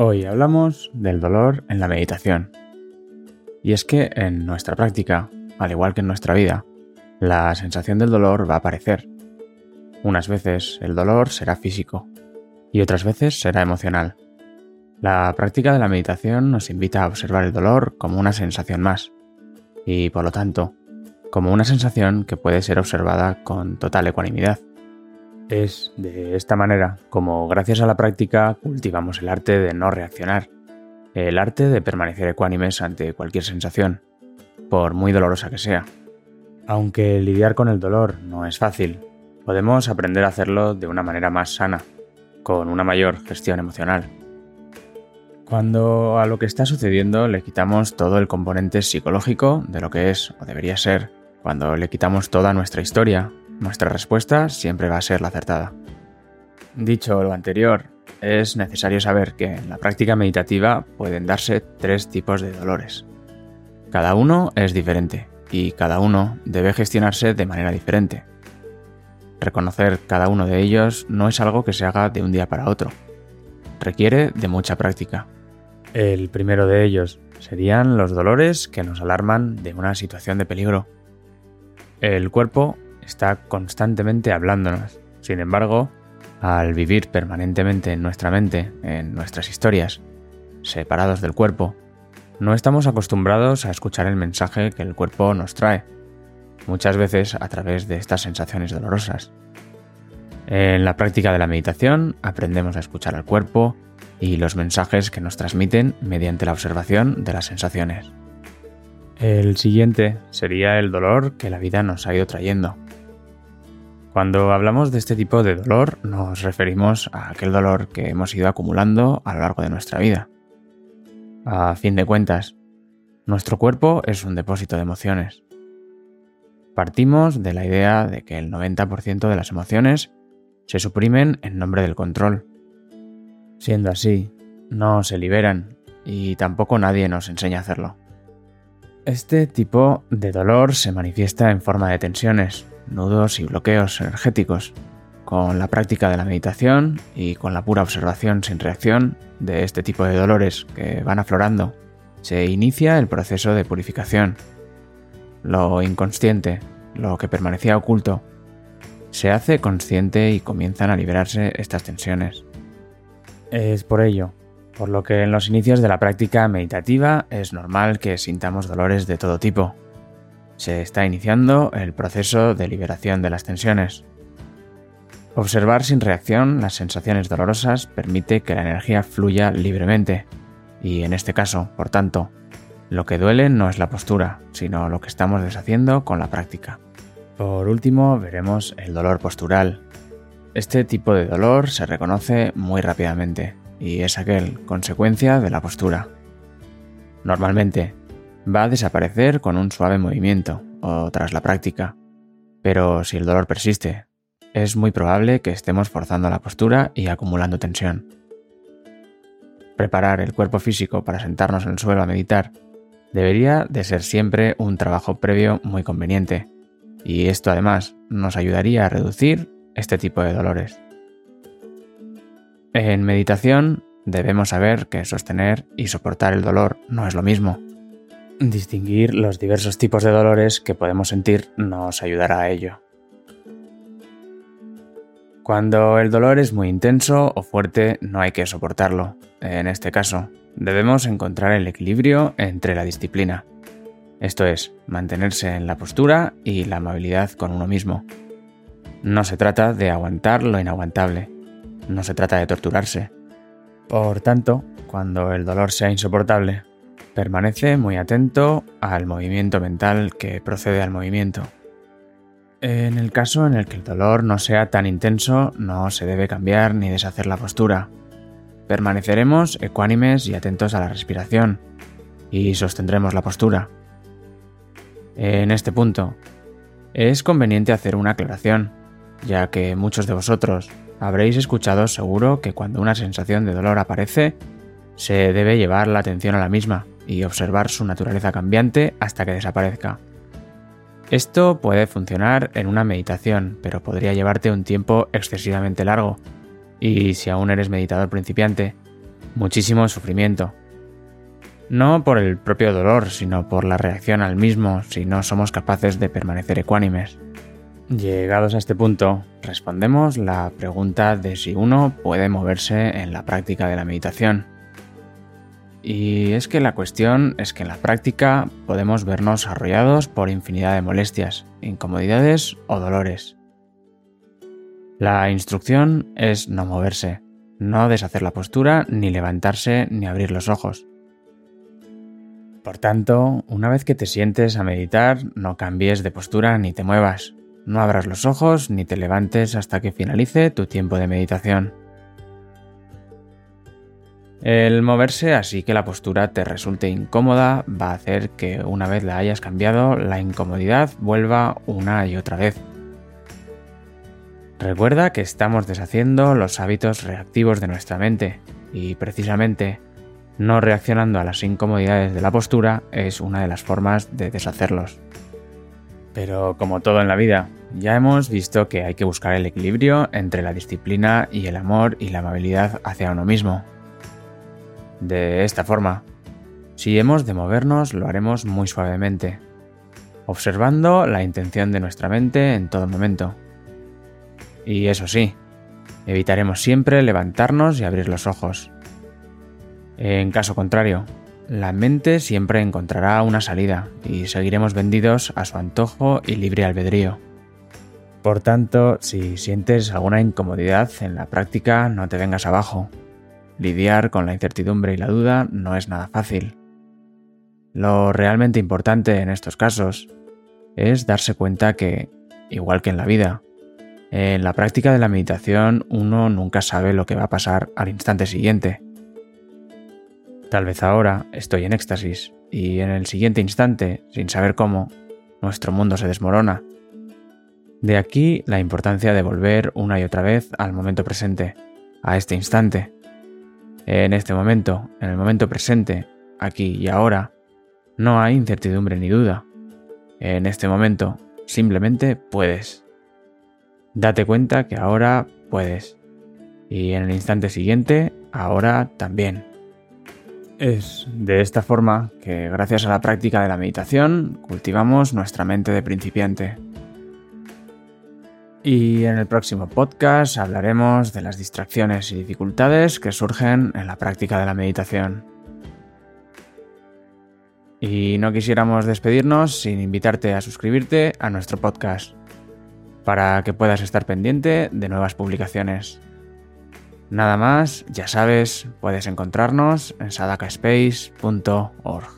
Hoy hablamos del dolor en la meditación. Y es que en nuestra práctica, al igual que en nuestra vida, la sensación del dolor va a aparecer. Unas veces el dolor será físico y otras veces será emocional. La práctica de la meditación nos invita a observar el dolor como una sensación más y, por lo tanto, como una sensación que puede ser observada con total ecuanimidad. Es de esta manera como gracias a la práctica cultivamos el arte de no reaccionar, el arte de permanecer ecuánimes ante cualquier sensación, por muy dolorosa que sea. Aunque lidiar con el dolor no es fácil, podemos aprender a hacerlo de una manera más sana, con una mayor gestión emocional. Cuando a lo que está sucediendo le quitamos todo el componente psicológico de lo que es o debería ser, cuando le quitamos toda nuestra historia, nuestra respuesta siempre va a ser la acertada. Dicho lo anterior, es necesario saber que en la práctica meditativa pueden darse tres tipos de dolores. Cada uno es diferente y cada uno debe gestionarse de manera diferente. Reconocer cada uno de ellos no es algo que se haga de un día para otro. Requiere de mucha práctica. El primero de ellos serían los dolores que nos alarman de una situación de peligro. El cuerpo está constantemente hablándonos. Sin embargo, al vivir permanentemente en nuestra mente, en nuestras historias, separados del cuerpo, no estamos acostumbrados a escuchar el mensaje que el cuerpo nos trae, muchas veces a través de estas sensaciones dolorosas. En la práctica de la meditación aprendemos a escuchar al cuerpo y los mensajes que nos transmiten mediante la observación de las sensaciones. El siguiente sería el dolor que la vida nos ha ido trayendo. Cuando hablamos de este tipo de dolor nos referimos a aquel dolor que hemos ido acumulando a lo largo de nuestra vida. A fin de cuentas, nuestro cuerpo es un depósito de emociones. Partimos de la idea de que el 90% de las emociones se suprimen en nombre del control. Siendo así, no se liberan y tampoco nadie nos enseña a hacerlo. Este tipo de dolor se manifiesta en forma de tensiones, nudos y bloqueos energéticos. Con la práctica de la meditación y con la pura observación sin reacción de este tipo de dolores que van aflorando, se inicia el proceso de purificación. Lo inconsciente, lo que permanecía oculto, se hace consciente y comienzan a liberarse estas tensiones. Es por ello, por lo que en los inicios de la práctica meditativa es normal que sintamos dolores de todo tipo, se está iniciando el proceso de liberación de las tensiones. Observar sin reacción las sensaciones dolorosas permite que la energía fluya libremente, y en este caso, por tanto, lo que duele no es la postura, sino lo que estamos deshaciendo con la práctica. Por último, veremos el dolor postural. Este tipo de dolor se reconoce muy rápidamente y es aquel consecuencia de la postura. Normalmente, va a desaparecer con un suave movimiento o tras la práctica. Pero si el dolor persiste, es muy probable que estemos forzando la postura y acumulando tensión. Preparar el cuerpo físico para sentarnos en el suelo a meditar debería de ser siempre un trabajo previo muy conveniente, y esto además nos ayudaría a reducir este tipo de dolores. En meditación debemos saber que sostener y soportar el dolor no es lo mismo. Distinguir los diversos tipos de dolores que podemos sentir nos ayudará a ello. Cuando el dolor es muy intenso o fuerte no hay que soportarlo. En este caso, debemos encontrar el equilibrio entre la disciplina, esto es, mantenerse en la postura y la amabilidad con uno mismo. No se trata de aguantar lo inaguantable, no se trata de torturarse. Por tanto, cuando el dolor sea insoportable, Permanece muy atento al movimiento mental que procede al movimiento. En el caso en el que el dolor no sea tan intenso, no se debe cambiar ni deshacer la postura. Permaneceremos ecuánimes y atentos a la respiración, y sostendremos la postura. En este punto, es conveniente hacer una aclaración, ya que muchos de vosotros habréis escuchado seguro que cuando una sensación de dolor aparece, se debe llevar la atención a la misma y observar su naturaleza cambiante hasta que desaparezca. Esto puede funcionar en una meditación, pero podría llevarte un tiempo excesivamente largo. Y si aún eres meditador principiante, muchísimo sufrimiento. No por el propio dolor, sino por la reacción al mismo si no somos capaces de permanecer ecuánimes. Llegados a este punto, respondemos la pregunta de si uno puede moverse en la práctica de la meditación. Y es que la cuestión es que en la práctica podemos vernos arrollados por infinidad de molestias, incomodidades o dolores. La instrucción es no moverse, no deshacer la postura, ni levantarse, ni abrir los ojos. Por tanto, una vez que te sientes a meditar, no cambies de postura ni te muevas, no abras los ojos ni te levantes hasta que finalice tu tiempo de meditación. El moverse así que la postura te resulte incómoda va a hacer que una vez la hayas cambiado la incomodidad vuelva una y otra vez. Recuerda que estamos deshaciendo los hábitos reactivos de nuestra mente y precisamente no reaccionando a las incomodidades de la postura es una de las formas de deshacerlos. Pero como todo en la vida, ya hemos visto que hay que buscar el equilibrio entre la disciplina y el amor y la amabilidad hacia uno mismo. De esta forma, si hemos de movernos lo haremos muy suavemente, observando la intención de nuestra mente en todo momento. Y eso sí, evitaremos siempre levantarnos y abrir los ojos. En caso contrario, la mente siempre encontrará una salida y seguiremos vendidos a su antojo y libre albedrío. Por tanto, si sientes alguna incomodidad en la práctica, no te vengas abajo. Lidiar con la incertidumbre y la duda no es nada fácil. Lo realmente importante en estos casos es darse cuenta que, igual que en la vida, en la práctica de la meditación uno nunca sabe lo que va a pasar al instante siguiente. Tal vez ahora estoy en éxtasis y en el siguiente instante, sin saber cómo, nuestro mundo se desmorona de aquí la importancia de volver una y otra vez al momento presente, a este instante. En este momento, en el momento presente, aquí y ahora, no hay incertidumbre ni duda. En este momento, simplemente puedes. Date cuenta que ahora puedes. Y en el instante siguiente, ahora también. Es de esta forma que, gracias a la práctica de la meditación, cultivamos nuestra mente de principiante. Y en el próximo podcast hablaremos de las distracciones y dificultades que surgen en la práctica de la meditación. Y no quisiéramos despedirnos sin invitarte a suscribirte a nuestro podcast, para que puedas estar pendiente de nuevas publicaciones. Nada más, ya sabes, puedes encontrarnos en sadakaspace.org.